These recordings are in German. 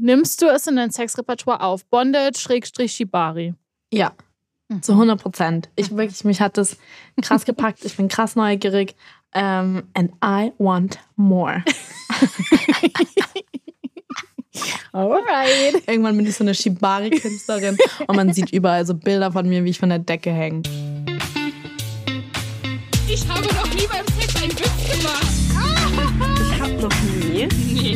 Nimmst du es in dein Sexrepertoire auf? Bondage, Schrägstrich, Shibari. Ja, zu 100 Prozent. Ich wirklich, mich hat das krass gepackt. Ich bin krass neugierig. Um, and I want more. Alright. Irgendwann bin ich so eine Shibari-Künstlerin und man sieht überall so Bilder von mir, wie ich von der Decke hänge. Ich habe noch nie beim Sex einen Witz gemacht. Ich hab noch nie. Nee.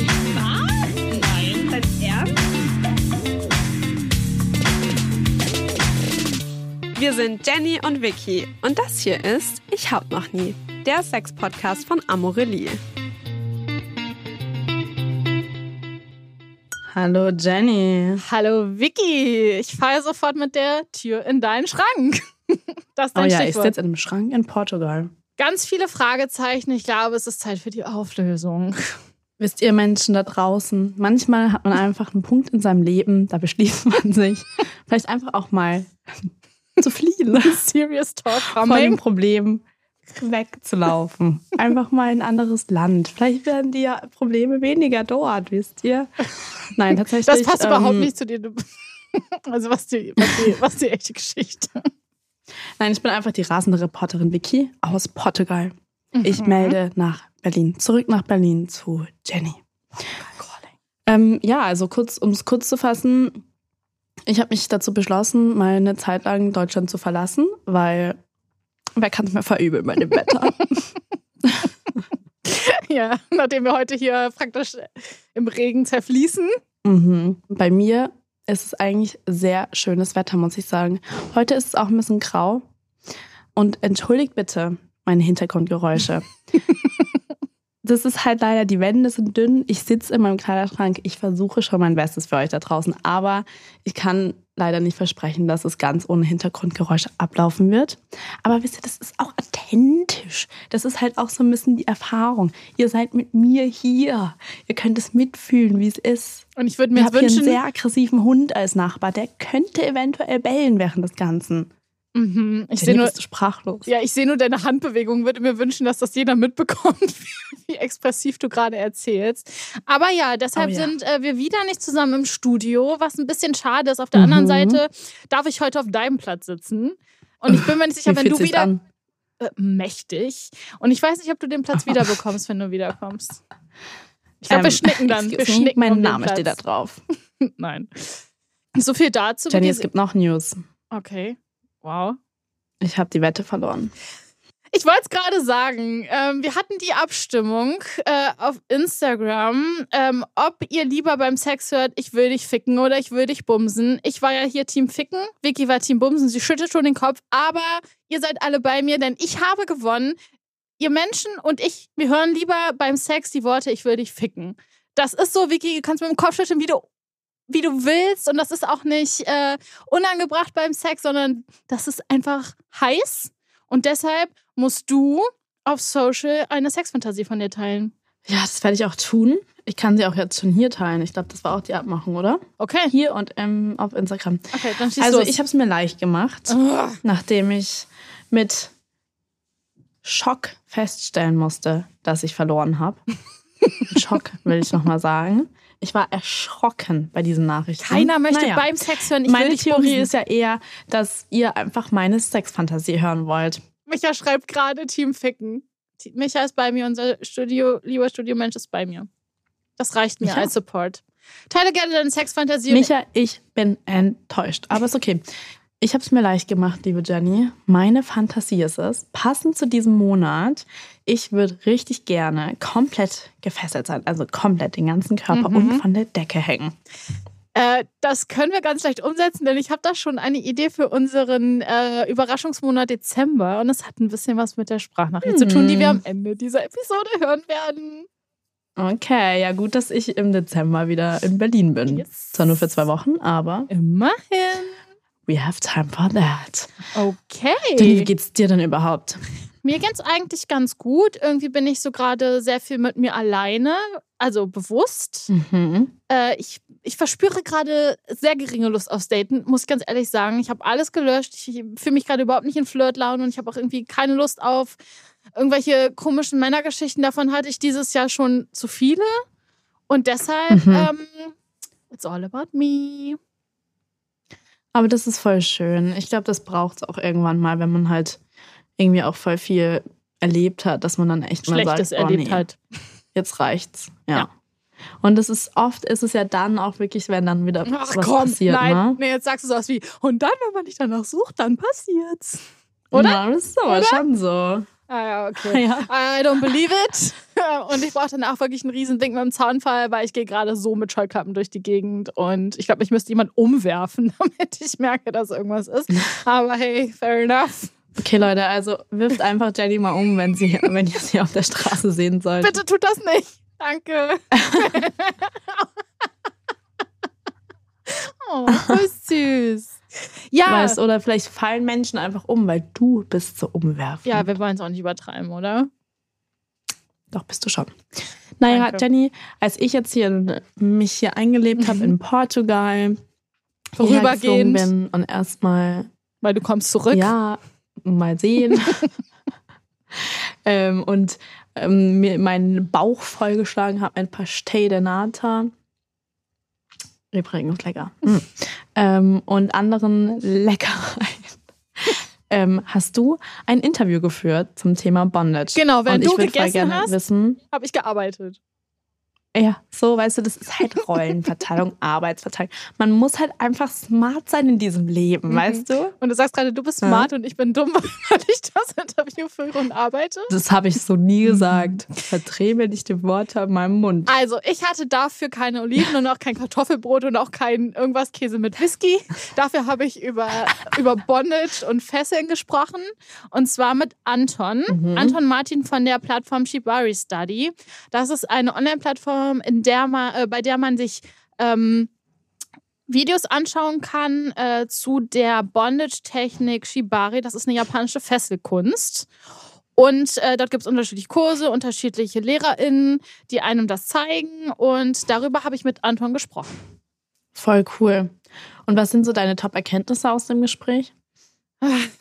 Wir sind Jenny und Vicky und das hier ist Ich hab noch nie, der Sex-Podcast von Amorelie. Hallo Jenny. Hallo Vicky. Ich fahre sofort mit der Tür in deinen Schrank. Das ist Oh dein ja, ich Stichwort. sitze in einem Schrank in Portugal. Ganz viele Fragezeichen. Ich glaube, es ist Zeit für die Auflösung. Wisst ihr Menschen da draußen, manchmal hat man einfach einen Punkt in seinem Leben, da beschließt man sich, vielleicht einfach auch mal zu fliehen, Serious Talk von dem coming. Problem wegzulaufen. Einfach mal in ein anderes Land. Vielleicht werden die Probleme weniger dort, wisst ihr? Nein, tatsächlich. Das passt überhaupt ähm, nicht zu dir. Also was die, was die, was die echte Geschichte. Nein, ich bin einfach die rasende Reporterin Vicky aus Portugal. Ich Mhm. melde nach Berlin, zurück nach Berlin zu Jenny. Ähm, ja, also kurz, um es kurz zu fassen, ich habe mich dazu beschlossen, mal eine Zeit lang Deutschland zu verlassen, weil wer kann es mir verübeln bei dem Wetter? Ja, nachdem wir heute hier praktisch im Regen zerfließen. mhm. Bei mir ist es eigentlich sehr schönes Wetter, muss ich sagen. Heute ist es auch ein bisschen grau. Und entschuldigt bitte meine Hintergrundgeräusche. das ist halt leider, die Wände sind dünn. Ich sitze in meinem Kleiderschrank. Ich versuche schon mein Bestes für euch da draußen. Aber ich kann leider nicht versprechen, dass es ganz ohne Hintergrundgeräusche ablaufen wird. Aber wisst ihr, das ist auch authentisch. Das ist halt auch so ein bisschen die Erfahrung. Ihr seid mit mir hier. Ihr könnt es mitfühlen, wie es ist. Und ich würde Ich mir habe jetzt hier einen wünschen, sehr aggressiven Hund als Nachbar. Der könnte eventuell bellen während des Ganzen. Mhm, ich sehe nur, sprachlos. ja, ich sehe nur deine Handbewegung. Würde mir wünschen, dass das jeder mitbekommt, wie expressiv du gerade erzählst. Aber ja, deshalb Oh ja. sind äh, wir wieder nicht zusammen im Studio, was ein bisschen schade ist. Auf der anderen Mhm. Seite darf ich heute auf deinem Platz sitzen. Und ich bin mir nicht sicher, wenn du wieder äh, mächtig. Und ich weiß nicht, ob du den Platz wieder bekommst, wenn du wiederkommst. Ich glaube, wir Ähm, schnicken dann. Wir schnicken Mein um Name Platz. steht da drauf. Nein. So viel dazu. Jenny, es gibt noch News. okay. Wow. Ich habe die Wette verloren. Ich wollte es gerade sagen. Ähm, wir hatten die Abstimmung äh, auf Instagram, ähm, ob ihr lieber beim Sex hört, ich will dich ficken oder ich will dich bumsen. Ich war ja hier Team Ficken, Vicky war Team Bumsen, sie schüttelt schon den Kopf, aber ihr seid alle bei mir, denn ich habe gewonnen. Ihr Menschen und ich, wir hören lieber beim Sex die Worte, ich will dich ficken. Das ist so, Vicky, du kannst mit dem Kopf schütteln, wie du, wie du willst. Und das ist auch nicht äh, unangebracht beim Sex, sondern das ist einfach heiß. Und deshalb musst du auf Social eine Sexfantasie von dir teilen. Ja, das werde ich auch tun. Ich kann sie auch jetzt schon hier teilen. Ich glaube, das war auch die Abmachung, oder? Okay. Hier und ähm, auf Instagram. Okay, dann Also los. ich habe es mir leicht gemacht, Ugh. nachdem ich mit Schock feststellen musste, dass ich verloren habe. Schock will ich nochmal sagen. Ich war erschrocken bei diesen Nachrichten. Keiner möchte Naja. beim Sex hören. Ich Meine Theorie ist ja eher, dass ihr einfach meine Sexfantasie hören wollt. Micha schreibt gerade Team Ficken. Micha ist bei mir, unser Studio, lieber Studiomensch ist bei mir. Das reicht mir Micha? als Support. Teile gerne deine Sexfantasie. Micha, ich bin enttäuscht. Aber ist okay. Ich habe es mir leicht gemacht, liebe Jenny. Meine Fantasie ist es, passend zu diesem Monat, ich würde richtig gerne komplett gefesselt sein. Also komplett den ganzen Körper Mhm. und von der Decke hängen. Äh, das können wir ganz leicht umsetzen, denn ich habe da schon eine Idee für unseren äh, Überraschungsmonat Dezember und es hat ein bisschen was mit der Sprachnachricht zu tun, die wir am Ende dieser Episode hören werden. Okay, ja gut, dass ich im Dezember wieder in Berlin bin. Yes. Zwar nur für zwei Wochen, aber Immerhin. We have time for that. Okay. Jenny, wie geht's dir denn überhaupt? Mir geht's eigentlich ganz gut. Irgendwie bin ich so gerade sehr viel mit mir alleine, also bewusst. Mhm. Äh, ich, ich verspüre gerade sehr geringe Lust aufs Daten, muss ich ganz ehrlich sagen. Ich habe alles gelöscht. Ich fühle mich gerade überhaupt nicht in Flirtlaune und ich habe auch irgendwie keine Lust auf irgendwelche komischen Männergeschichten. Davon hatte ich dieses Jahr schon zu viele. Und deshalb Mhm. ähm, It's all about me. Aber das ist voll schön. Ich glaube, das braucht es auch irgendwann mal, wenn man halt irgendwie auch voll viel erlebt hat, dass man dann echt mal Schlechtes sagt, oh, erlebt nee, hat. jetzt reicht's. Ja. Ja. Und es ist oft, ist es ja dann auch wirklich, wenn dann wieder Ach was komm, passiert, nein. ne? Nee, jetzt sagst du sowas wie, und dann, wenn man nicht danach sucht, dann passiert's. Oder? Ja, das ist aber Oder? schon so. Ah ja, okay. Ja. I don't believe it. Und ich brauche danach wirklich einen riesen Ding mit dem Zaunfall, weil ich gehe gerade so mit Scheuklappen durch die Gegend und ich glaube, mich müsste jemand umwerfen, damit ich merke, dass irgendwas ist. Aber hey, fair enough. Okay, Leute, also wirft einfach Jenny mal um, wenn, sie, wenn ihr sie auf der Straße sehen sollt. Bitte tut das nicht. Danke. oh, voll süß. Ja, Weißt, oder vielleicht fallen Menschen einfach um, weil du bist so umwerfend. ja, wir wollen es auch nicht übertreiben, oder? Doch, bist du schon. Naja, Danke. Jenny, als ich jetzt hier mich hier eingelebt habe in Portugal, Vorübergehend. bin und erstmal, Weil du kommst zurück. ja, mal sehen. ähm, und ähm, mir meinen Bauch vollgeschlagen habe, ein Pastel de Nata. Übrigens lecker. Mm. Ähm, und anderen Leckereien. ähm, hast du ein Interview geführt zum Thema Bondage? Genau, wenn und ich du voll gegessen gerne hast, wissen, habe ich gearbeitet. Ja, so, weißt du, das ist halt Rollenverteilung, Arbeitsverteilung. Man muss halt einfach smart sein in diesem Leben, Mhm. weißt du? Und du sagst gerade, du bist Ja. smart und ich bin dumm, weil ich das Interview führe und arbeite. Das habe ich so nie gesagt. Verdreh mir nicht die Worte an meinem Mund. Also, ich hatte dafür keine Oliven und auch kein Kartoffelbrot und auch kein irgendwas Käse mit Whisky. Dafür habe ich über, über Bondage und Fesseln gesprochen. Und zwar mit Anton. Mhm. Anton Martin von der Plattform Shibari Study. Das ist eine Online-Plattform, in der man, äh, bei der man sich ähm, Videos anschauen kann äh, zu der Bondage-Technik Shibari. Das ist eine japanische Fesselkunst. Und äh, dort gibt es unterschiedliche Kurse, unterschiedliche LehrerInnen, die einem das zeigen. Und darüber habe ich mit Anton gesprochen. Voll cool. Und was sind so deine Top-Erkenntnisse aus dem Gespräch?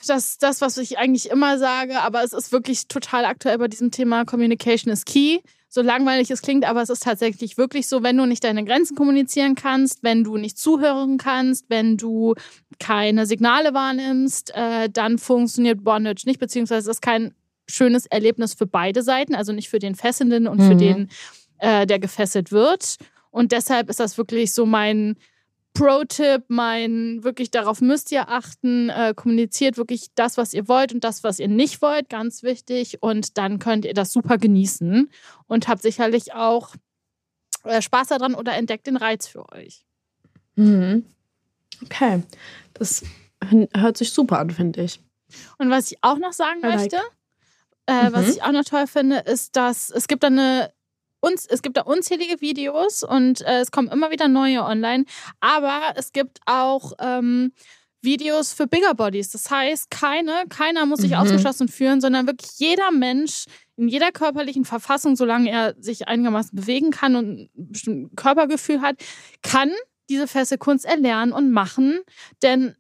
Das ist das, was ich eigentlich immer sage, aber es ist wirklich total aktuell bei diesem Thema Communication is key. So langweilig es klingt, aber es ist tatsächlich wirklich so, wenn du nicht deine Grenzen kommunizieren kannst, wenn du nicht zuhören kannst, wenn du keine Signale wahrnimmst, äh, dann funktioniert Bondage nicht, beziehungsweise es ist kein schönes Erlebnis für beide Seiten, also nicht für den Fesselnden und für Mhm. den, äh, der gefesselt wird. Und deshalb ist das wirklich so mein Pro-Tipp, mein wirklich darauf müsst ihr achten, äh, kommuniziert wirklich das, was ihr wollt und das, was ihr nicht wollt, ganz wichtig. Und dann könnt ihr das super genießen und habt sicherlich auch äh, Spaß daran oder entdeckt den Reiz für euch. Mhm. Okay. Das hört sich super an, finde ich. Und was ich auch noch sagen like. möchte, äh, was Mhm. ich auch noch toll finde, ist, dass es gibt eine uns, es gibt da unzählige Videos und äh, es kommen immer wieder neue online, aber es gibt auch ähm, Videos für Bigger Bodies. Das heißt, keine, keiner muss sich Mhm. ausgeschlossen fühlen, sondern wirklich jeder Mensch in jeder körperlichen Verfassung, solange er sich einigermaßen bewegen kann und ein bestimmtes Körpergefühl hat, kann diese Fesselkunst erlernen und machen. Denn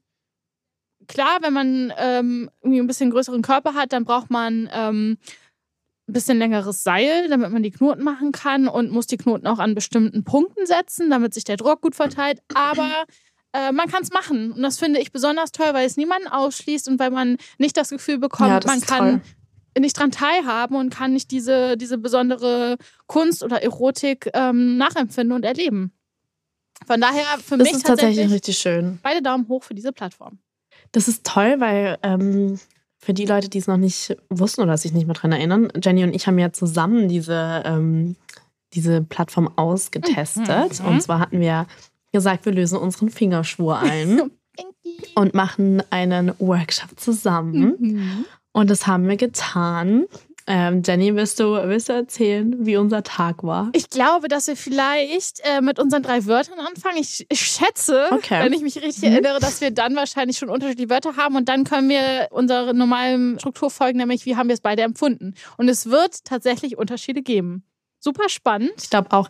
klar, wenn man ähm, irgendwie ein bisschen größeren Körper hat, dann braucht man ähm, ein bisschen längeres Seil, damit man die Knoten machen kann und muss die Knoten auch an bestimmten Punkten setzen, damit sich der Druck gut verteilt. Aber äh, man kann es machen. Und das finde ich besonders toll, weil es niemanden ausschließt und weil man nicht das Gefühl bekommt, Ja, das man kann toll. nicht dran teilhaben und kann nicht diese, diese besondere Kunst oder Erotik ähm, nachempfinden und erleben. Von daher für Das mich ist tatsächlich tatsächlich richtig schön. beide Daumen hoch für diese Plattform. Das ist toll, weil ähm, für die Leute, die es noch nicht wussten oder sich nicht mehr dran erinnern, Jenny und ich haben ja zusammen diese, ähm, diese Plattform ausgetestet. Mhm. Und zwar hatten wir gesagt, wir lösen unseren Fingerschwur ein und machen einen Workshop zusammen. Mhm. Und das haben wir getan. Ähm, Jenny, willst du, willst du erzählen, wie unser Tag war? Ich glaube, dass wir vielleicht äh, mit unseren drei Wörtern anfangen. Ich, ich schätze, Okay. wenn ich mich richtig Mhm. erinnere, dass wir dann wahrscheinlich schon unterschiedliche Wörter haben und dann können wir unserer normalen Struktur folgen, nämlich wie haben wir es beide empfunden. Und es wird tatsächlich Unterschiede geben. Super spannend. Ich glaube auch.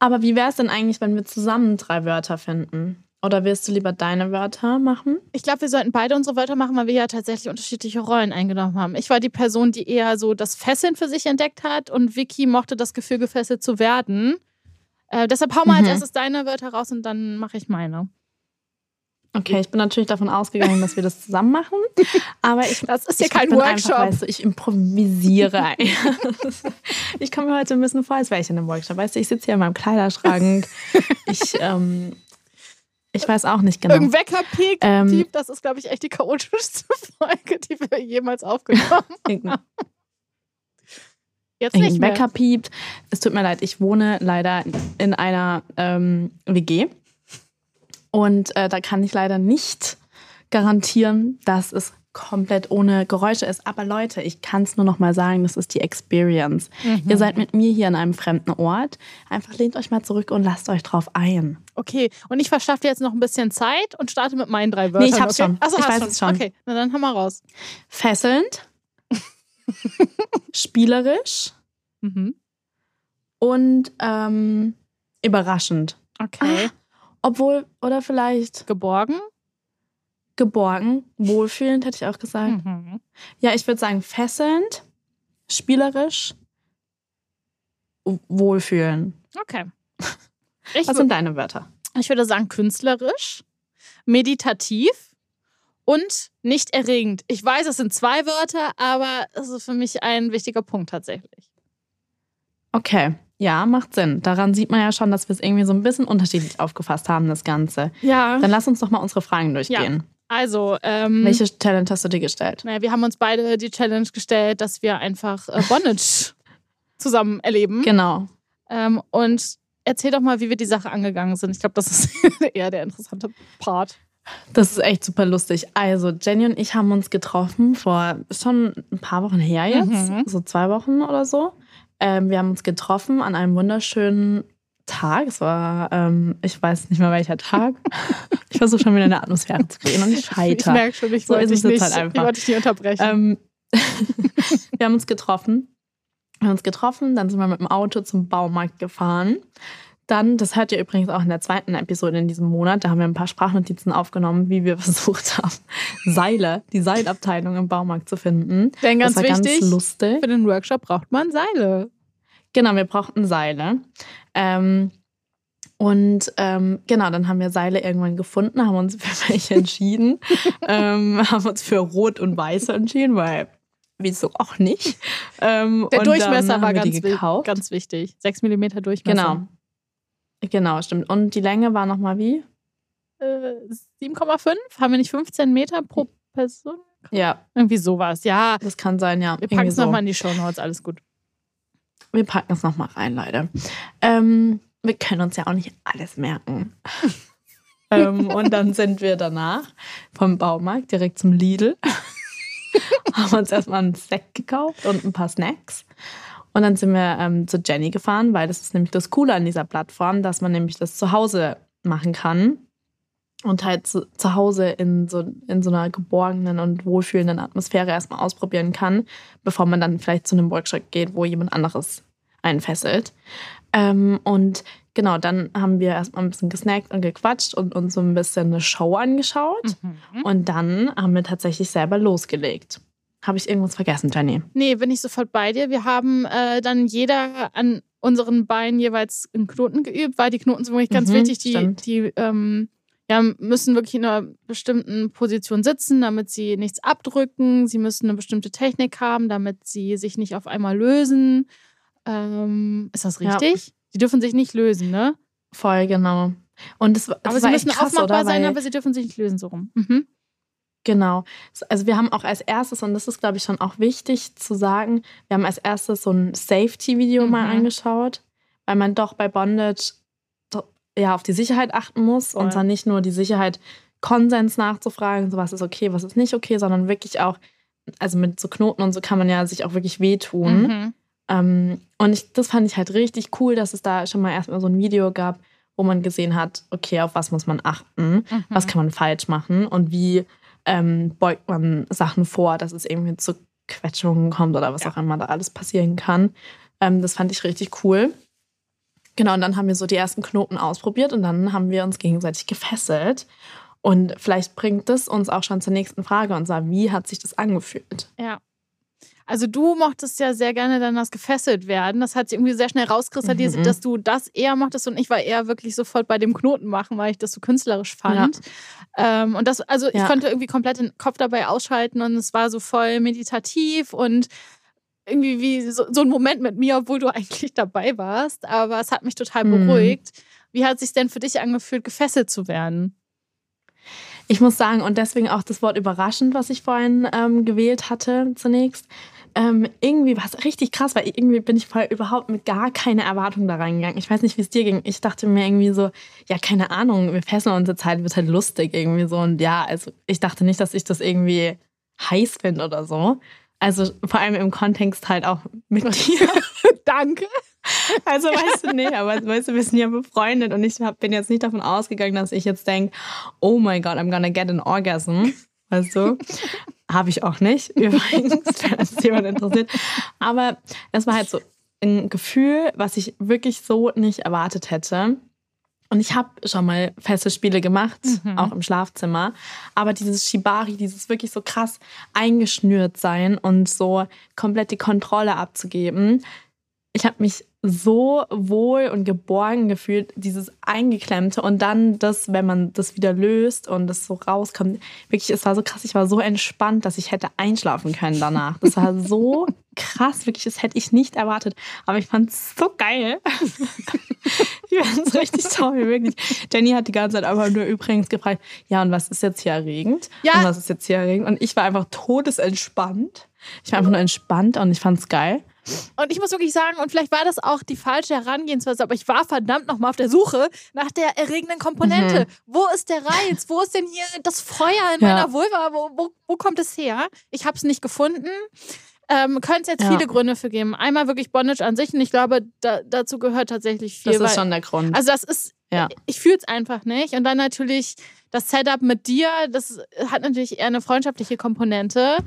Aber wie wäre es denn eigentlich, wenn wir zusammen drei Wörter finden? Oder willst du lieber deine Wörter machen? Ich glaube, wir sollten beide unsere Wörter machen, weil wir ja tatsächlich unterschiedliche Rollen eingenommen haben. Ich war die Person, die eher so das Fesseln für sich entdeckt hat und Vicky mochte das Gefühl, gefesselt zu werden. Äh, deshalb hau mal als Mhm. erstes deine Wörter raus und dann mache ich meine. Okay, ich bin natürlich davon ausgegangen, dass wir das zusammen machen. Aber ich, Das ist ja kein Workshop. Einfach, weißt du, ich improvisiere. ich komme mir heute ein bisschen vor, als wäre ich in einem Workshop. Weißt du, ich sitze hier in meinem Kleiderschrank. Ich, ähm, ich weiß auch nicht genau. Irgendein Wecker-Piep, Ähm, das ist, glaube ich, echt die chaotischste Folge, die wir jemals aufgenommen haben. Jetzt nicht mehr. Wecker piept. Es tut mir leid, ich wohne leider in einer ähm, WG. Und äh, da kann ich leider nicht garantieren, dass es komplett ohne Geräusche ist. Aber Leute, ich kann es nur noch mal sagen, das ist die Experience. Mhm. Ihr seid mit mir hier an einem fremden Ort. Einfach lehnt euch mal zurück und lasst euch drauf ein. Okay, und ich verschaffe dir jetzt noch ein bisschen Zeit und starte mit meinen drei Wörtern. Nee, ich hab's okay? schon. Achso, Ich weiß es schon. Okay, na dann hau mal raus. Fesselnd, spielerisch Mhm. und ähm, überraschend. Okay. Obwohl, oder vielleicht Geborgen. Geborgen, wohlfühlend, hätte ich auch gesagt. Mhm. Ja, ich würde sagen fesselnd, spielerisch, wohlfühlen. Okay. Ich, Was sind deine Wörter? ich würde sagen künstlerisch, meditativ und nicht erregend. Ich weiß, es sind zwei Wörter, aber es ist für mich ein wichtiger Punkt tatsächlich. Okay, ja, macht Sinn. Daran sieht man ja schon, dass wir es irgendwie so ein bisschen unterschiedlich aufgefasst haben, das Ganze. Ja. Dann lass uns doch mal unsere Fragen durchgehen. Also, ähm, Welche Challenge hast du dir gestellt? Naja, wir haben uns beide die Challenge gestellt, dass wir einfach äh, Bondage zusammen erleben. Genau. Ähm, und erzähl doch mal, wie wir die Sache angegangen sind. Ich glaube, das ist eher der interessante Part. Das ist echt super lustig. Also, Jenny und ich haben uns getroffen vor schon ein paar Wochen her jetzt, Mhm. so zwei Wochen oder so. Ähm, wir haben uns getroffen an einem wunderschönen Tag. Es war, ähm, ich weiß nicht mehr welcher Tag. ich versuche schon wieder in der Atmosphäre zu gehen und ich Ich scheitere. merke schon, ich So wollte dich nicht, halt ich einfach. wollte dich nicht unterbrechen. Ähm, wir haben uns getroffen. Wir haben uns getroffen, dann sind wir mit dem Auto zum Baumarkt gefahren. Dann, das hört ihr übrigens auch in der zweiten Episode in diesem Monat, da haben wir ein paar Sprachnotizen aufgenommen, wie wir versucht haben, Seile, die Seilabteilung im Baumarkt zu finden. Denn ganz das war wichtig, ganz lustig. für den Workshop braucht man Seile. Genau, wir brauchten Seile. Ähm, und ähm, genau, dann haben wir Seile irgendwann gefunden, haben uns für welche entschieden, ähm, haben uns für Rot und Weiß entschieden, weil wieso auch nicht. Ähm, Der Durchmesser war ganz, ganz wichtig. 6 mm Durchmesser. Genau. Genau, stimmt. Und die Länge war nochmal wie? Äh, 7,5? Haben wir nicht 15 Meter pro Person? Ja, Irgendwie sowas. Ja, das kann sein, ja. wir packen es so. nochmal in die Show Notes. Alles gut. Wir packen es nochmal rein, Leute. Ähm, wir können uns ja auch nicht alles merken. ähm, und dann sind wir danach vom Baumarkt direkt zum Lidl. haben uns erstmal einen Sekt gekauft und ein paar Snacks. Und dann sind wir ähm, zu Jenny gefahren, weil das ist nämlich das Coole an dieser Plattform, dass man nämlich das zu Hause machen kann. Und halt zu, zu Hause in so, in so einer geborgenen und wohlfühlenden Atmosphäre erstmal ausprobieren kann, bevor man dann vielleicht zu einem Workshop geht, wo jemand anderes einen fesselt. Ähm, und genau, dann haben wir erstmal ein bisschen gesnackt und gequatscht und uns so ein bisschen eine Show angeschaut. Mhm. Und dann haben wir tatsächlich selber losgelegt. Habe ich irgendwas vergessen, Jenny? Nee, bin ich sofort bei dir. Wir haben äh, dann jeder an unseren Beinen jeweils einen Knoten geübt, weil die Knoten sind wirklich ganz Mhm, wichtig. Die, stimmt. die ähm, ja, müssen wirklich in einer bestimmten Position sitzen, damit sie nichts abdrücken. Sie müssen eine bestimmte Technik haben, damit sie sich nicht auf einmal lösen. Ähm, ist das Ja. richtig? Die dürfen sich nicht lösen, ne? Voll, genau. Und das, das Aber sie müssen krass, aufmachbar sein, aber sie dürfen sich nicht lösen, so rum. Mhm. Genau. Also wir haben auch als erstes, und das ist, glaube ich, schon auch wichtig zu sagen, wir haben als erstes so ein Safety-Video mal Mhm. angeschaut, weil man doch bei Bondage ja auf die Sicherheit achten muss Voll. und zwar nicht nur die Sicherheit, Konsens nachzufragen, so was ist okay, was ist nicht okay, sondern wirklich auch, also mit so Knoten und so kann man ja sich auch wirklich wehtun. Mhm. Ähm, und ich, das fand ich halt richtig cool, dass es da schon mal erstmal so ein Video gab, wo man gesehen hat, okay, auf was muss man achten, Mhm. was kann man falsch machen und wie ähm, beugt man Sachen vor, dass es irgendwie zu Quetschungen kommt oder was Ja. auch immer da alles passieren kann. Ähm, das fand ich richtig cool. Genau, und dann haben wir so die ersten Knoten ausprobiert und dann haben wir uns gegenseitig gefesselt. Und vielleicht bringt das uns auch schon zur nächsten Frage und zwar, wie hat sich das angefühlt? Ja. Also du mochtest ja sehr gerne dann das gefesselt werden. Das hat sich irgendwie sehr schnell rauskristallisiert, Mhm. dass du das eher mochtest und ich war eher wirklich sofort bei dem Knoten machen, weil ich das so künstlerisch fand. Ähm, und das, also ich Ja. konnte irgendwie komplett den Kopf dabei ausschalten und es war so voll meditativ und irgendwie wie so, so ein Moment mit mir, obwohl du eigentlich dabei warst. Aber es hat mich total Mhm. beruhigt. Wie hat es sich denn für dich angefühlt, gefesselt zu werden? Ich muss sagen, und deswegen auch das Wort überraschend, was ich vorhin ähm, gewählt hatte zunächst. Ähm, irgendwie war es richtig krass, weil irgendwie bin ich voll überhaupt mit gar keine Erwartung da reingegangen. Ich weiß nicht, wie es dir ging. Ich dachte mir irgendwie so, ja, keine Ahnung, wir fesseln uns jetzt halt, wird halt lustig irgendwie so. Und ja, also ich dachte nicht, dass ich das irgendwie heiß finde oder so. Also vor allem im Kontext halt auch mit dir. Danke. Also weißt du, nee, aber weißt du, wir sind ja befreundet und ich hab, bin jetzt nicht davon ausgegangen, dass ich jetzt denke, oh my God, I'm gonna get an orgasm. Weißt du? Habe ich auch nicht, übrigens, wenn das jemand interessiert. Aber es war halt so ein Gefühl, was ich wirklich so nicht erwartet hätte. Und ich habe schon mal feste Spiele gemacht, Mhm. auch im Schlafzimmer. Aber dieses Shibari, dieses wirklich so krass eingeschnürt sein und so komplett die Kontrolle abzugeben, ich habe mich so wohl und geborgen gefühlt, dieses Eingeklemmte und dann das, wenn man das wieder löst und das so rauskommt. Wirklich, es war so krass, ich war so entspannt, dass ich hätte einschlafen können danach. Das war so krass, wirklich, das hätte ich nicht erwartet. Aber ich fand es so geil. ich fand es richtig toll, wirklich. Jenny hat die ganze Zeit einfach nur übrigens gefragt, ja, und was ist jetzt hier erregend? Ja. Und was ist jetzt hier erregend? Und ich war einfach todesentspannt. Ich war einfach nur entspannt und ich fand es geil. Und ich muss wirklich sagen, und vielleicht war das auch die falsche Herangehensweise, aber ich war verdammt nochmal auf der Suche nach der erregenden Komponente. Wo ist der Reiz? Wo ist denn hier das Feuer in Mhm. Ja. meiner Vulva? Wo, wo, wo kommt es her? Ich habe es nicht gefunden. Ähm, Könnte es jetzt Ja. viele Gründe für geben. Einmal wirklich Bondage an sich und ich glaube, da, dazu gehört tatsächlich viel. Das ist weil- schon der Grund. Also das ist, Ja. ich fühle es einfach nicht. Und dann natürlich das Setup mit dir, das hat natürlich eher eine freundschaftliche Komponente.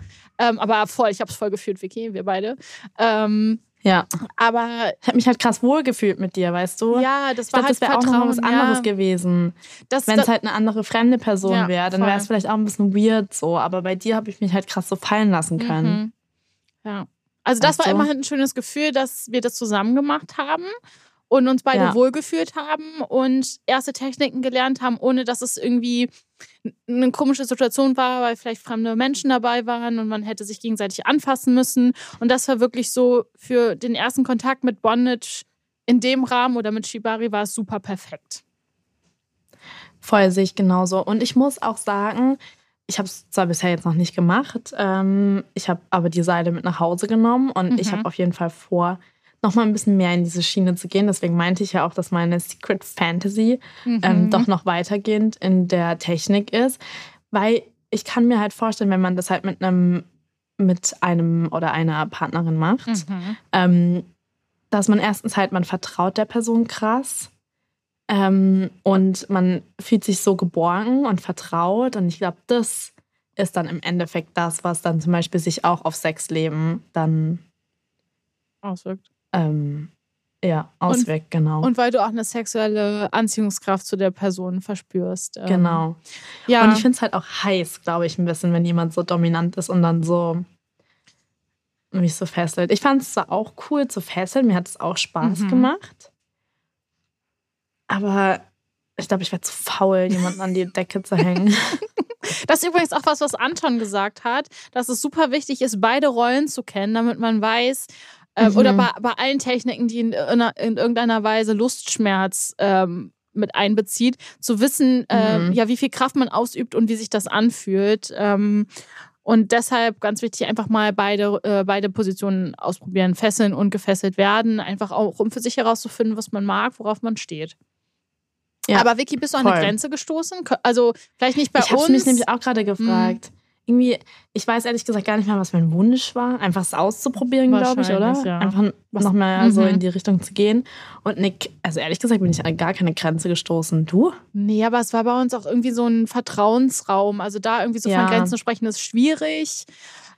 Ähm, aber voll, ich habe es voll gefühlt, Vicky, wir beide. Ähm, ja. aber Ich habe mich halt krass wohl gefühlt mit dir, weißt du? ja, das Ich war glaube, halt das wäre auch noch was anderes ja. gewesen. Wenn es halt eine andere fremde Person Ja, wäre, dann wäre es vielleicht auch ein bisschen weird so. Aber bei dir habe ich mich halt krass so fallen lassen können. Mhm. Ja. Also das Weißt war immerhin ein schönes Gefühl, dass wir das zusammen gemacht haben und uns beide Ja. wohlgefühlt haben und erste Techniken gelernt haben, ohne dass es irgendwie eine komische Situation war, weil vielleicht fremde Menschen dabei waren und man hätte sich gegenseitig anfassen müssen. Und das war wirklich so für den ersten Kontakt mit Bondage in dem Rahmen oder mit Shibari war es super perfekt. Voll sehe ich genauso. Und ich muss auch sagen, ich habe es zwar bisher jetzt noch nicht gemacht, ähm, ich habe aber die Seile mit nach Hause genommen und ich Mhm. habe auf jeden Fall vor, noch mal ein bisschen mehr in diese Schiene zu gehen. Deswegen meinte ich ja auch, dass meine Secret Fantasy ähm, Mhm. doch noch weitergehend in der Technik ist, weil ich kann mir halt vorstellen, wenn man das halt mit einem mit einem oder einer Partnerin macht, Mhm. ähm, dass man erstens halt, man vertraut der Person krass ähm, und man fühlt sich so geborgen und vertraut und ich glaube, das ist dann im Endeffekt das, was dann zum Beispiel sich auch auf Sexleben dann Auswirkt. Ähm, ja, auswirkt, genau. Und weil du auch eine sexuelle Anziehungskraft zu der Person verspürst. Ähm, genau. Ja. Und ich finde es halt auch heiß, glaube ich, ein bisschen, wenn jemand so dominant ist und dann so mich so fesselt. Ich fand es zwar auch cool zu fesseln, mir hat es auch Spaß Mhm. gemacht. Aber ich glaube, ich wäre zu faul, jemanden an die Decke zu hängen. Das ist übrigens auch was, was Anton gesagt hat, dass es super wichtig ist, beide Rollen zu kennen, damit man weiß, äh, Mhm. oder bei, bei allen Techniken, die in, in, in irgendeiner Weise Lustschmerz ähm, mit einbezieht, zu wissen, ähm, Mhm. ja, wie viel Kraft man ausübt und wie sich das anfühlt. Ähm, und deshalb ganz wichtig, einfach mal beide, äh, beide Positionen ausprobieren. Fesseln und gefesselt werden. Einfach auch, um für sich herauszufinden, was man mag, worauf man steht. Ja, Aber Vicky, bist du an eine. Grenze gestoßen? Also vielleicht nicht bei ich uns. habe mich nämlich auch gerade gefragt. Irgendwie, ich weiß ehrlich gesagt gar nicht mehr, was mein Wunsch war. Einfach es auszuprobieren, glaube ich, oder? Ja. Einfach Was- noch mal so Mhm. in die Richtung zu gehen. Und Nick, also ehrlich gesagt, bin ich an gar keine Grenze gestoßen. Du? Nee, aber es war bei uns auch irgendwie so ein Vertrauensraum. Also da irgendwie so Ja. von Grenzen zu sprechen, ist schwierig.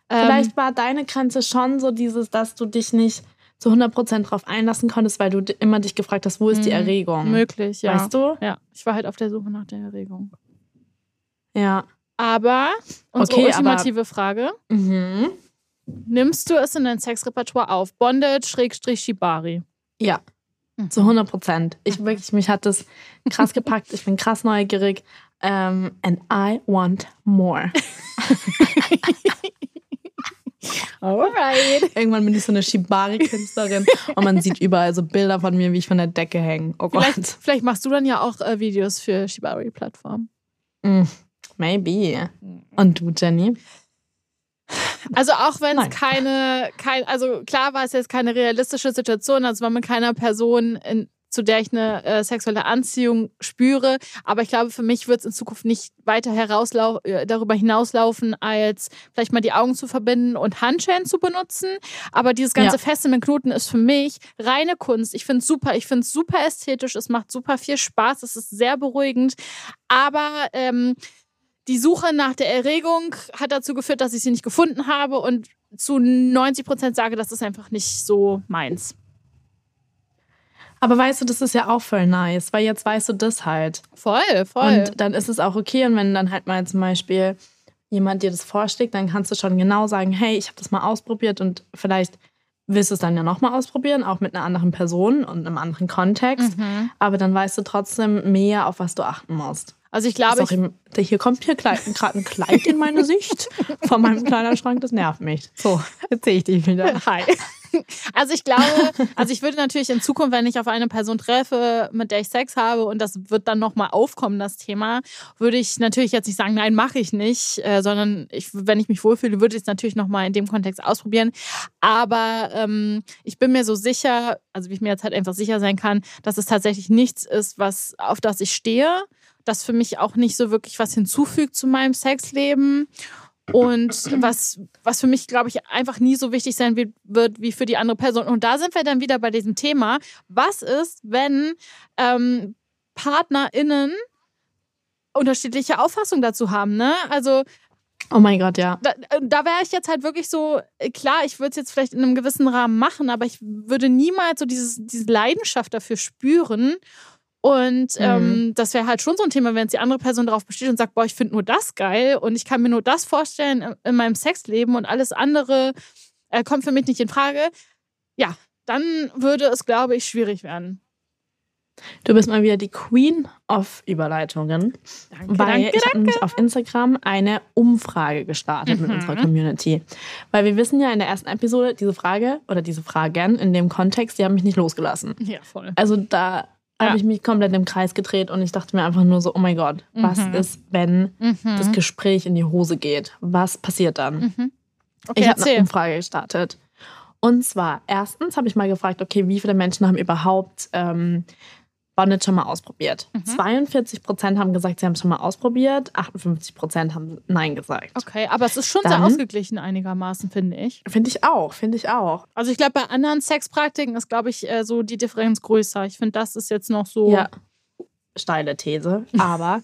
Ähm, Vielleicht war deine Grenze schon so dieses, dass du dich nicht zu 100% drauf einlassen konntest, weil du immer dich gefragt hast, wo ist die Mhm. Erregung? möglich, ja. Weißt du? Ja, ich war halt auf der Suche nach der Erregung. Ja. Aber unsere Okay, aber- ultimative Frage: Mhm. nimmst du es in dein Sexrepertoire auf? Bondage, Schrägstrich, Shibari. Ja, zu 100 Prozent. Ich wirklich, mich hat das krass gepackt. Ich bin krass neugierig. Um, and I want more. Alright. Irgendwann bin ich so eine Shibari-Künstlerin und man sieht überall so Bilder von mir, wie ich von der Decke hänge. Oh Gott. Vielleicht, vielleicht machst du dann ja auch äh, Videos für Shibari-Plattformen. Mm, maybe. Und du, Jenny? Also auch wenn es keine, kein, also klar war es jetzt keine realistische Situation, also war mit keiner Person, in, zu der ich eine äh, sexuelle Anziehung spüre, aber ich glaube, für mich wird es in Zukunft nicht weiter herauslau äh, darüber hinauslaufen, als vielleicht mal die Augen zu verbinden und Handschellen zu benutzen. Aber dieses ganze Ja. Feste mit Knoten ist für mich reine Kunst. Ich finde es super, ich finde es super ästhetisch, es macht super viel Spaß, es ist sehr beruhigend, aber ähm, die Suche nach der Erregung hat dazu geführt, dass ich sie nicht gefunden habe und zu 90 Prozent sage, das ist einfach nicht so meins. Aber weißt du, das ist ja auch voll nice, weil jetzt weißt du das halt. Voll, voll. Und dann ist es auch okay. Und wenn dann halt mal zum Beispiel jemand dir das vorschlägt, dann kannst du schon genau sagen, hey, ich habe das mal ausprobiert und vielleicht willst du es dann ja nochmal ausprobieren, auch mit einer anderen Person und einem anderen Kontext. Mhm. Aber dann weißt du trotzdem mehr, auf was du achten musst. Also ich glaube, Sorry, hier kommt hier gerade ein Kleid in meine Sicht von meinem Kleiderschrank, das nervt mich. So, jetzt sehe ich dich wieder. hi. Also ich glaube, also ich würde natürlich in Zukunft, wenn ich auf eine Person treffe, mit der ich Sex habe und das wird dann nochmal aufkommen, das Thema, würde ich natürlich jetzt nicht sagen, nein, mache ich nicht, äh, sondern ich, wenn ich mich wohlfühle, würde ich es natürlich nochmal in dem Kontext ausprobieren. Aber ähm, ich bin mir so sicher, also wie ich mir jetzt halt einfach sicher sein kann, dass es tatsächlich nichts ist, was, auf das ich stehe, das für mich auch nicht so wirklich was hinzufügt zu meinem Sexleben. Und was, was für mich, glaube ich, einfach nie so wichtig sein wird, wird wie für die andere Person. Und da sind wir dann wieder bei diesem Thema. Was ist, wenn ähm, PartnerInnen unterschiedliche Auffassungen dazu haben, ne? Also Oh mein Gott, ja. da, da wäre ich jetzt halt wirklich so, äh, klar, ich würde es jetzt vielleicht in einem gewissen Rahmen machen, aber ich würde niemals so dieses, diese Leidenschaft dafür spüren. Und ähm, das wäre halt schon so ein Thema, wenn jetzt die andere Person darauf besteht und sagt, boah, ich finde nur das geil und ich kann mir nur das vorstellen in- in meinem Sexleben und alles andere äh, kommt für mich nicht in Frage. Ja, dann würde es, glaube ich, schwierig werden. Du bist mal wieder die Queen of Überleitungen. Danke, weil danke, ich habe nämlich auf Instagram eine Umfrage gestartet mit Mhm. unserer Community. Weil wir wissen ja in der ersten Episode, diese Frage oder diese Fragen in dem Kontext, die haben mich nicht losgelassen. Ja, voll. Also da Ja. habe ich mich komplett im Kreis gedreht und ich dachte mir einfach nur so, oh mein Gott, was Mhm. ist, wenn Mhm. das Gespräch in die Hose geht? Was passiert dann? Mhm. Okay, ich habe eine. Umfrage gestartet. Und zwar, erstens habe ich mal gefragt, okay, wie viele Menschen haben überhaupt ähm, Bondage schon mal ausprobiert? Mhm. 42 Prozent haben gesagt, sie haben es schon mal ausprobiert, 58 Prozent haben Nein gesagt. Okay, aber es ist schon sehr Dann- ausgeglichen einigermaßen, finde ich. Finde ich auch, finde ich auch. Also ich glaube, bei anderen Sexpraktiken ist, glaube ich, äh, so die Differenz größer. Ich finde, das ist jetzt noch so. Ja. Steile These. Aber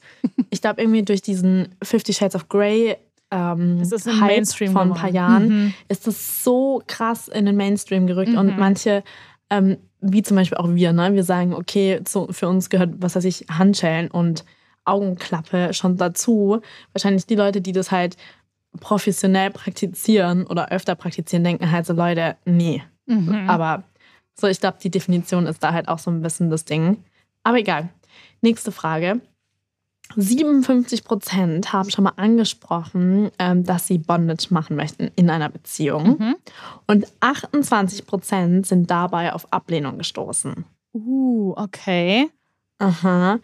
ich glaube, irgendwie durch diesen Fifty Shades of Grey ähm, Es ist Hype Mainstream vor ein paar Jahren Mhm. ist das so krass in den Mainstream gerückt. Mhm. Und manche, ähm, wie zum Beispiel auch wir, ne, wir sagen, okay, zu, für uns gehört, was weiß ich, Handschellen und Augenklappe schon dazu. Wahrscheinlich die Leute, die das halt professionell praktizieren oder öfter praktizieren, denken halt so, Leute, nee. Mhm. Aber so, ich glaube, die Definition ist da halt auch so ein bisschen das Ding. Aber egal. Nächste Frage. 57 Prozent haben schon mal angesprochen, ähm, dass sie Bondage machen möchten in einer Beziehung. Mhm. Und 28 Prozent sind dabei auf Ablehnung gestoßen. Uh, okay. Aha.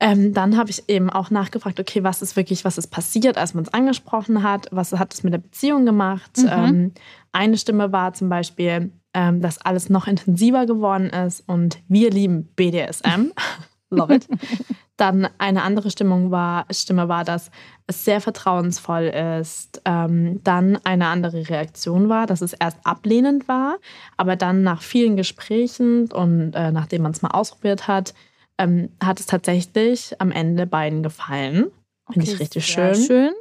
Ähm, dann habe ich eben auch nachgefragt, okay, was ist wirklich, was ist passiert, als man es angesprochen hat? Was hat es mit der Beziehung gemacht? Mhm. Ähm, eine Stimme war zum Beispiel, ähm, dass alles noch intensiver geworden ist und wir lieben BDSM. Love it. Dann eine andere Stimmung war, Stimme war, dass es sehr vertrauensvoll ist. Ähm, dann eine andere Reaktion war, dass es erst ablehnend war, aber dann nach vielen Gesprächen und äh, nachdem man es mal ausprobiert hat, ähm, hat es tatsächlich am Ende beiden gefallen. Finde ich Okay, richtig sehr schön. schön.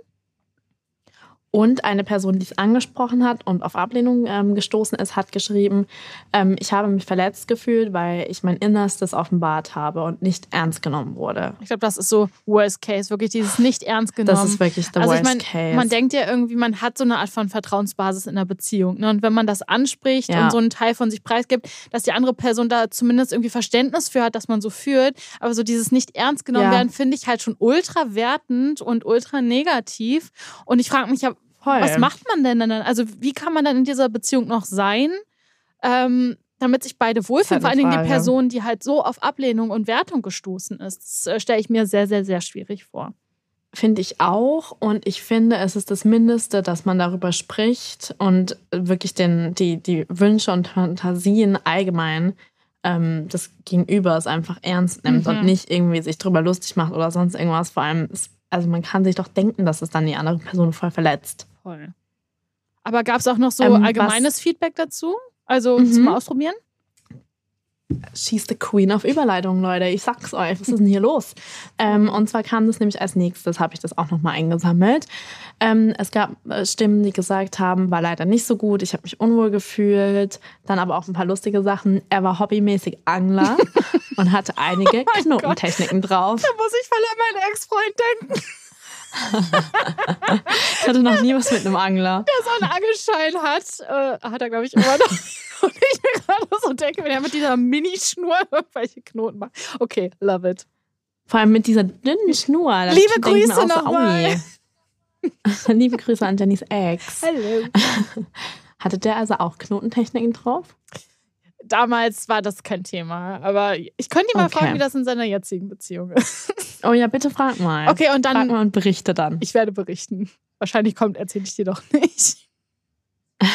Und eine Person, die es angesprochen hat und auf Ablehnung ähm, gestoßen ist, hat geschrieben, ähm, ich habe mich verletzt gefühlt, weil ich mein Innerstes offenbart habe und nicht ernst genommen wurde. Ich glaube, das ist so Worst Case, wirklich dieses nicht ernst genommen. Das ist wirklich der also Worst ich mein, Case. man denkt ja irgendwie, man hat so eine Art von Vertrauensbasis in der Beziehung. Ne? Und wenn man das anspricht Ja. und so einen Teil von sich preisgibt, dass die andere Person da zumindest irgendwie Verständnis für hat, dass man so fühlt. Aber so dieses nicht ernst genommen Ja. werden, finde ich halt schon ultra wertend und ultra negativ. Und ich frage mich ja, Voll. was macht man denn dann? Also wie kann man dann in dieser Beziehung noch sein? Ähm, damit sich beide wohlfühlen, halt vor allen Dingen die. Person, die halt so auf Ablehnung und Wertung gestoßen ist. Das äh, stelle ich mir sehr, sehr, sehr schwierig vor. Finde ich auch. Und ich finde, es ist das Mindeste, dass man darüber spricht und wirklich den, die, die Wünsche und Fantasien allgemein ähm, des Gegenübers einfach ernst nimmt Mhm. und nicht irgendwie sich drüber lustig macht oder sonst irgendwas. Vor allem, ist, also man kann sich doch denken, dass es dann die andere Person voll verletzt. Voll. Aber gab es auch noch so Ähm, allgemeines Feedback dazu? Also Mhm. zum Ausprobieren? She's the Queen auf Überleitung, Leute. Ich sag's euch. Was ist denn hier los? Ähm, und zwar kam das nämlich als nächstes, habe ich das auch nochmal eingesammelt. Ähm, es gab äh, Stimmen, die gesagt haben, war leider nicht so gut, ich habe mich unwohl gefühlt. Dann aber auch ein paar lustige Sachen. Er war hobbymäßig Angler und hatte einige Knotentechniken drauf. Da muss ich voll an meinen Ex-Freund denken, Ich hatte noch nie was mit einem Angler. der so einen Angelschein hat. Äh, hat er, glaube ich, immer noch. Und ich mir gerade so denke, wenn er mit dieser Minischnur irgendwelche Knoten macht. Okay, love it. Vor allem mit dieser dünnen Schnur. Liebe Grüße nochmal. Liebe Grüße an Jennys Ex. Hallo. Hatte der also auch Knotentechniken drauf? Damals war das kein Thema. Aber ich könnte ihn mal Okay. fragen, wie das in seiner jetzigen Beziehung ist. Oh ja, bitte frag mal. Okay, und Frag dann, mal und berichte dann. ich werde berichten. Wahrscheinlich kommt, erzähle ich dir doch nicht.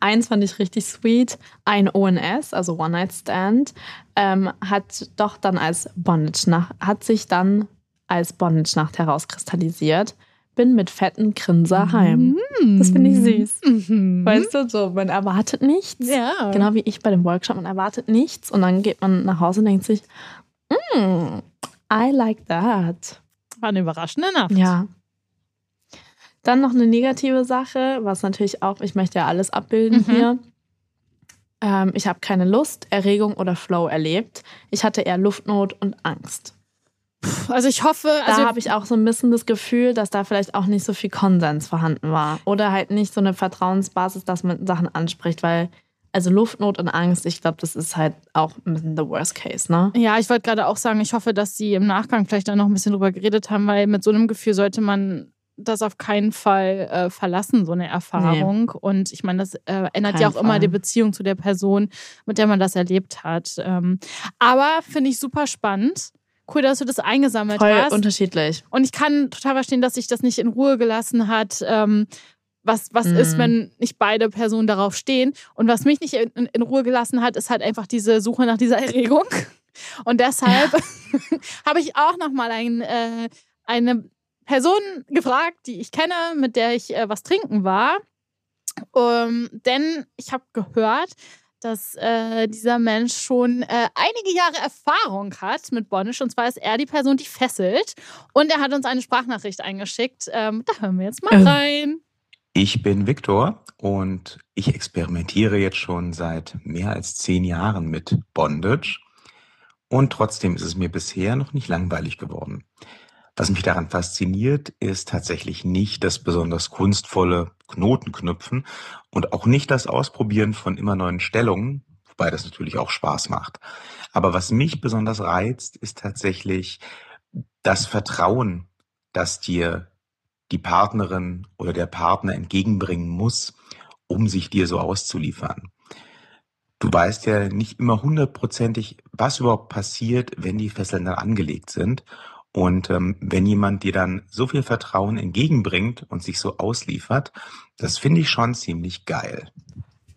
Eins fand ich richtig sweet. Ein ONS, also One Night Stand, ähm, hat doch dann als Bondage-Nacht, hat sich dann als Bondage-Nacht herauskristallisiert. Bin mit fetten Grinser heim. Das finde ich süß. Mhm. Weißt du, so, man erwartet nichts. Ja. Genau wie ich bei dem Workshop, man erwartet nichts und dann geht man nach Hause und denkt sich, mm, I like that. War eine überraschende Nacht. Ja. Dann noch eine negative Sache, was natürlich auch, ich möchte ja alles abbilden Mhm. hier. Ähm, ich habe keine Lust, Erregung oder Flow erlebt. Ich hatte eher Luftnot und Angst. Also ich hoffe, Da also habe ich auch so ein bisschen das Gefühl, dass da vielleicht auch nicht so viel Konsens vorhanden war. Oder halt nicht so eine Vertrauensbasis, dass man Sachen anspricht, weil, also Luftnot und Angst, ich glaube, das ist halt auch ein bisschen the worst case, ne? ja, ich wollte gerade auch sagen, ich hoffe, dass sie im Nachgang vielleicht dann noch ein bisschen drüber geredet haben, weil mit so einem Gefühl sollte man das auf keinen Fall äh, verlassen, so eine Erfahrung. Und ich meine, das äh, ändert ja auch Keinen immer Fall. die Beziehung zu der Person, mit der man das erlebt hat. Ähm, aber finde ich super spannend. Cool, dass du das eingesammelt Voll hast. unterschiedlich. Und ich kann total verstehen, dass sich das nicht in Ruhe gelassen hat. Ähm, was, was Mhm. ist, wenn nicht beide Personen darauf stehen? Und was mich nicht in, in, Ruhe gelassen hat, ist halt einfach diese Suche nach dieser Erregung. Und deshalb habe ich auch nochmal ein, äh, eine Person gefragt, die ich kenne, mit der ich äh, was trinken war. Ähm, denn ich habe gehört, dass äh, dieser Mensch schon äh, einige Jahre Erfahrung hat mit Bondage. Und zwar ist er die Person, die fesselt. Und er hat uns eine Sprachnachricht eingeschickt. Ähm, da hören wir jetzt mal Oh. rein. Ich bin Viktor und ich experimentiere jetzt schon seit mehr als zehn Jahren mit Bondage. Und trotzdem ist es mir bisher noch nicht langweilig geworden. Was mich daran fasziniert, ist tatsächlich nicht das besonders kunstvolle Knotenknüpfen und auch nicht das Ausprobieren von immer neuen Stellungen, wobei das natürlich auch Spaß macht. Aber was mich besonders reizt, ist tatsächlich das Vertrauen, das dir die Partnerin oder der Partner entgegenbringen muss, um sich dir so auszuliefern. Du weißt ja nicht immer hundertprozentig, was überhaupt passiert, wenn die Fesseln dann angelegt sind. Und ähm, wenn jemand dir dann so viel Vertrauen entgegenbringt und sich so ausliefert, das finde ich schon ziemlich geil.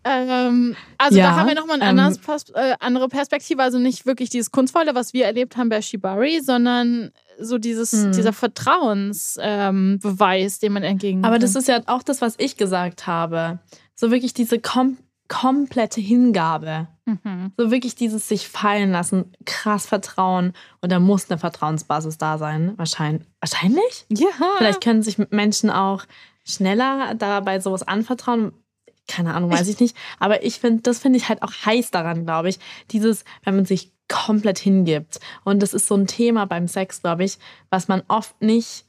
Ähm, also Ja, da haben wir nochmal eine ähm, Pers äh, andere Perspektive. Also nicht wirklich dieses Kunstvolle, was wir erlebt haben bei Shibari, sondern so dieses, Mhm. dieser Vertrauensbeweis, ähm, den man entgegenbringt. Aber das ist ja auch das, was ich gesagt habe. So wirklich diese kom komplette Hingabe. Mhm. So wirklich dieses sich fallen lassen, krass Vertrauen. Und da muss eine Vertrauensbasis da sein. Wahrscheinlich. Wahrscheinlich? Ja. Vielleicht können sich Menschen auch schneller dabei sowas anvertrauen. Keine Ahnung, weiß ich nicht. Aber ich finde, das finde ich halt auch heiß daran, glaube ich. Dieses, wenn man sich komplett hingibt. Und das ist so ein Thema beim Sex, glaube ich, was man oft nicht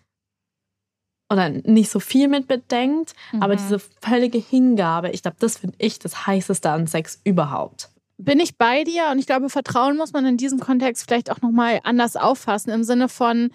oder nicht so viel mit bedenkt, Mhm. aber diese völlige Hingabe, ich glaube, das finde ich das heißeste an Sex überhaupt. Bin ich bei dir und ich glaube, Vertrauen muss man in diesem Kontext vielleicht auch nochmal anders auffassen, im Sinne von,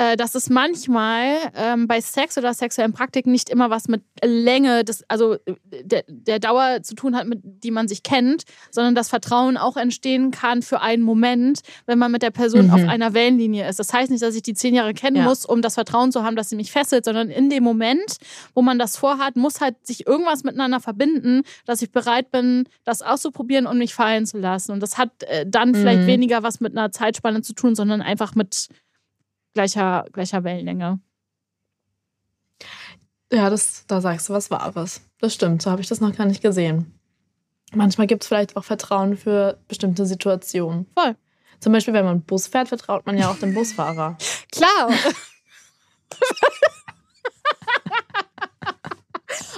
äh, dass es manchmal ähm, bei Sex oder sexuellen Praktiken nicht immer was mit Länge, des, also äh, der, der Dauer zu tun hat, mit die man sich kennt, sondern dass Vertrauen auch entstehen kann für einen Moment, wenn man mit der Person Mhm. auf einer Wellenlinie ist. Das heißt nicht, dass ich die zehn Jahre kennen Ja. muss, um das Vertrauen zu haben, dass sie mich fesselt, sondern in dem Moment, wo man das vorhat, muss halt sich irgendwas miteinander verbinden, dass ich bereit bin, das auszuprobieren und mich fallen zu lassen. Und das hat äh, dann vielleicht Mhm. weniger was mit einer Zeitspanne zu tun, sondern einfach mit gleicher, gleicher Wellenlänge. Ja, das, da sagst du was Wahres. Das stimmt, so habe ich das noch gar nicht gesehen. Manchmal gibt es vielleicht auch Vertrauen für bestimmte Situationen. Voll. Zum Beispiel, wenn man Bus fährt, vertraut man ja auch dem Busfahrer. Klar.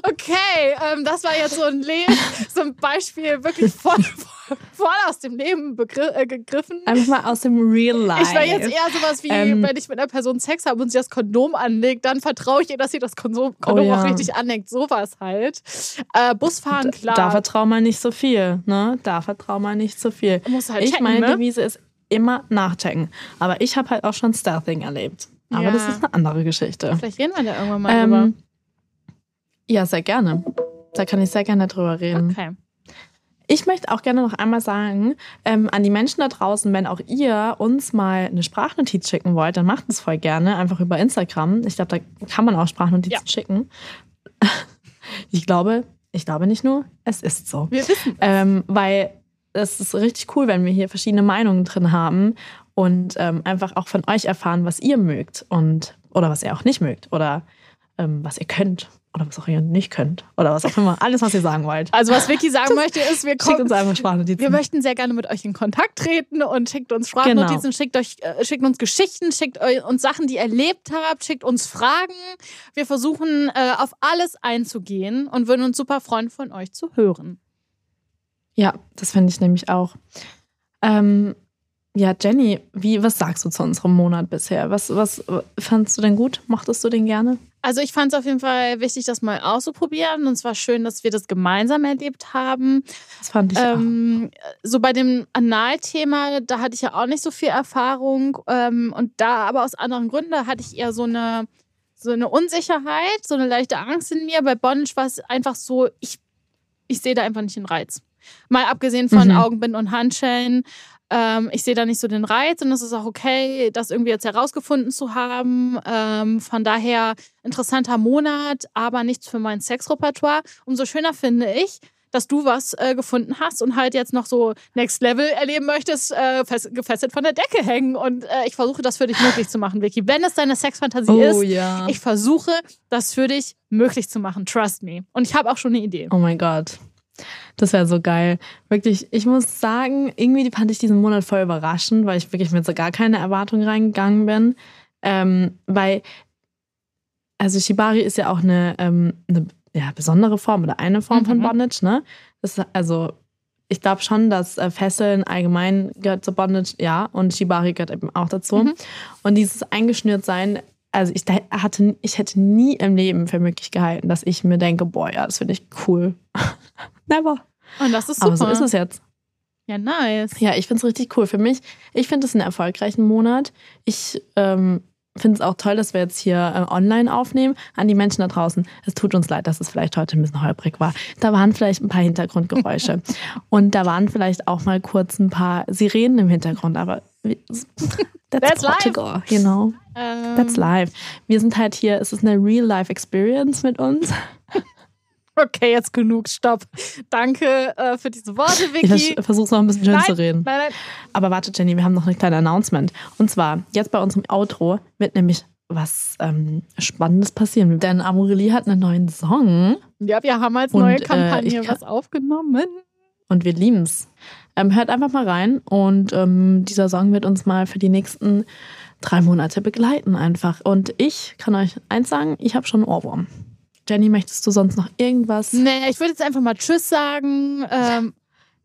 Okay, ähm, das war jetzt so ein, Le so ein Beispiel wirklich voll, voll, voll aus dem Leben äh, gegriffen. Einfach mal aus dem Real Life. Ich war jetzt eher sowas wie, Ähm. wenn ich mit einer Person Sex habe und sie das Kondom anlegt, dann vertraue ich ihr, dass sie das Kondom, Kondom Oh ja. auch richtig anlegt. Sowas halt. Äh, Busfahren, klar. Da vertraut man nicht so viel, ne? Da vertraut man nicht so viel. Halt ich checken, meine ne? Devise ist immer nachchecken. Aber ich habe halt auch schon Stealthing erlebt. Aber Ja. das ist eine andere Geschichte. Vielleicht reden wir da irgendwann mal drüber. Ähm, ja, sehr gerne. Da kann ich sehr gerne drüber reden. Okay. Ich möchte auch gerne noch einmal sagen, ähm, an die Menschen da draußen, wenn auch ihr uns mal eine Sprachnotiz schicken wollt, dann macht es voll gerne, einfach über Instagram. Ich glaube, da kann man auch Sprachnotizen Ja. schicken. Ich glaube, ich glaube nicht nur, es ist so. Wir wissen. Ähm, weil es ist richtig cool, wenn wir hier verschiedene Meinungen drin haben und ähm, einfach auch von euch erfahren, was ihr mögt und oder was ihr auch nicht mögt oder was ihr könnt oder was auch ihr nicht könnt oder was auch immer. Alles, was ihr sagen wollt. Also, was Vicky sagen möchte, ist, wir Schickt kommen. uns einfach Sprachnotizen. Wir möchten sehr gerne mit euch in Kontakt treten und schickt uns Sprachnotizen, Genau. schickt, euch, äh, schickt uns Geschichten, schickt uns Sachen, die ihr erlebt habt, schickt uns Fragen. Wir versuchen äh, auf alles einzugehen und würden uns super freuen, von euch zu hören. Ja, das finde ich nämlich auch. Ähm, ja, Jenny, wie, was sagst du zu unserem Monat bisher? Was, was fandst du denn gut? Mochtest du den gerne? Also ich fand es auf jeden Fall wichtig, das mal auszuprobieren. Und es war schön, dass wir das gemeinsam erlebt haben. Das fand ich Ähm, so bei dem Analthema, da hatte ich ja auch nicht so viel Erfahrung. Ähm, und da aber aus anderen Gründen, da hatte ich eher so eine, so eine Unsicherheit, so eine leichte Angst in mir. Bei Bondage war es einfach so, ich, ich sehe da einfach nicht den Reiz. Mal abgesehen von Mhm. Augenbinden und Handschellen. Ähm, ich sehe da nicht so den Reiz und es ist auch okay, das irgendwie jetzt herausgefunden zu haben. Ähm, von daher interessanter Monat, aber nichts für mein Sexrepertoire. Umso schöner finde ich, dass du was äh, gefunden hast und halt jetzt noch so Next Level erleben möchtest, äh, fest, gefesselt von der Decke hängen. Und äh, ich versuche das für dich möglich zu machen, Vicky. Wenn es deine Sexfantasie auch. ist, ja. ich versuche das für dich möglich zu machen. Trust me. Und ich habe auch schon eine Idee. oh mein Gott. Das wäre so geil. Wirklich, ich muss sagen, irgendwie fand ich diesen Monat voll überraschend, weil ich wirklich mit so gar keine Erwartung reingegangen bin. Ähm, weil, also Shibari ist ja auch eine, ähm, eine ja, besondere Form oder eine Form von Mhm. Bondage, ne? Das also, ich glaube schon, dass äh, Fesseln allgemein gehört zu Bondage, ja, und Shibari gehört eben auch dazu. Mhm. Und dieses eingeschnürt sein, also ich hatte, ich hätte nie im Leben für möglich gehalten, dass ich mir denke, boah, ja, das finde ich cool. Never. Und das ist super. Aber so ist es jetzt. Ja, nice. Ja, ich finde es richtig cool. Für mich, ich finde es einen erfolgreichen Monat. Ich ähm, finde es auch toll, dass wir jetzt hier äh, online aufnehmen. An die Menschen da draußen, es tut uns leid, dass es vielleicht heute ein bisschen holprig war. Da waren vielleicht ein paar Hintergrundgeräusche. Und da waren vielleicht auch mal kurz ein paar Sirenen im Hintergrund, aber that's, That's to life. you know. Ähm, That's live. Wir sind halt hier, es ist eine Real-Life-Experience mit uns. Okay, jetzt genug. Stopp. Danke äh, für diese Worte, Ich Vicky. versuche es noch ein bisschen schön Nein, zu reden. Nein, nein. Aber warte, Jenny, wir haben noch ein kleines Announcement. Und zwar, jetzt bei unserem Outro wird nämlich was ähm, Spannendes passieren. Denn Amorelie hat einen neuen Song Ja, wir haben als Und, neue äh, Kampagne ich kann- was aufgenommen. Und wir lieben's. Ähm, hört einfach mal rein und ähm, dieser Song wird uns mal für die nächsten drei Monate begleiten einfach. Und ich kann euch eins sagen, ich habe schon einen Ohrwurm. Jenny, möchtest du sonst noch irgendwas? Nee, ich würde jetzt einfach mal Tschüss sagen. Ähm,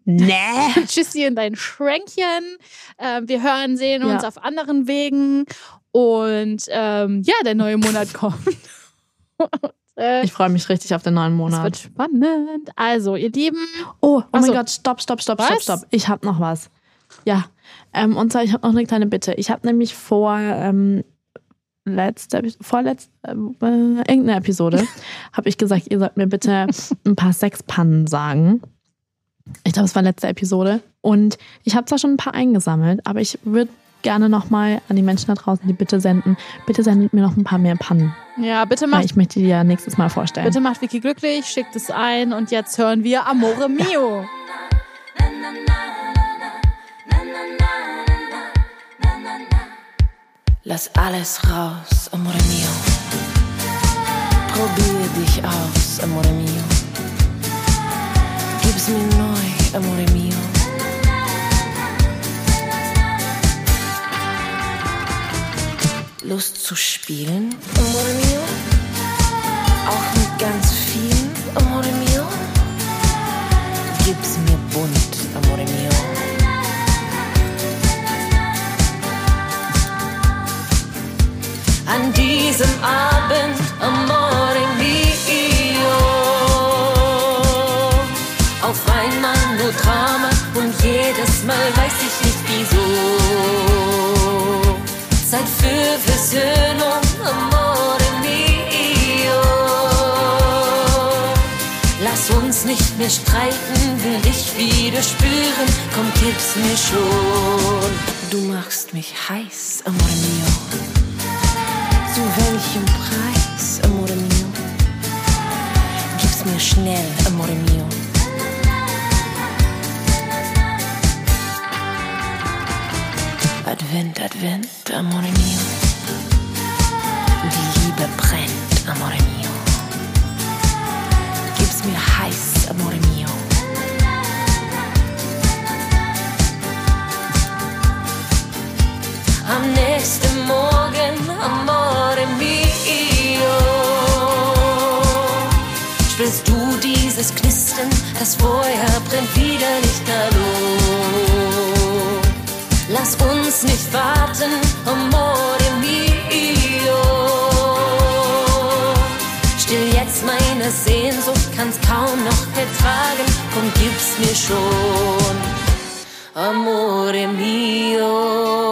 Nee. Tschüssi in dein Schränkchen. Ähm, wir hören, sehen uns Ja. auf anderen Wegen. Und ähm, ja, der neue Monat kommt. Äh, Ich freue mich richtig auf den neuen es Monat. wird spannend. Also, ihr Lieben, Oh, oh mein Gott, stopp, stopp, stopp, stopp, stopp. Ich habe noch was. Ja. Ähm, und zwar, ich habe noch eine kleine Bitte. Ich habe nämlich vor ähm, letzte, vorletzte, äh, irgendeine Episode, habe ich gesagt, ihr sollt mir bitte ein paar Sexpannen sagen. Ich glaube, es war letzte Episode. Und ich habe zwar schon ein paar eingesammelt, aber ich würde gerne nochmal an die Menschen da draußen die Bitte senden. Bitte sendet mir noch ein paar mehr Pannen. ja, bitte Weil macht, ich möchte die ja nächstes Mal vorstellen. bitte macht Vicky glücklich, schickt es ein und jetzt hören wir Amore Mio. Lass alles raus, amore mio. Probier dich aus, amore mio. Gib's mir neu, amore mio. Lust zu spielen, amore mio. Auch mit ganz vielen, amore mio. Gib's mir bunt, amore mio. an diesem Abend, amore mio. Auf einmal nur Drama und jedes Mal weiß ich Lass uns nicht mehr streiten, will dich wieder spüren, komm, gib's mir schon. Du machst mich heiß, amore mio. Zu welchem Preis, amore mio? Gib's mir schnell, amore mio. Advent, Advent, amore mio. Die Liebe brennt, amore mio. Gib's mir heiß, amore mio. am nächsten Morgen, amore mio. Spürst du dieses Knistern, das Feuer brennt wieder lichterloh. Lass uns nicht warten, amore meine Sehnsucht kann's kaum noch ertragen. Komm, gib's mir schon, Amore mio.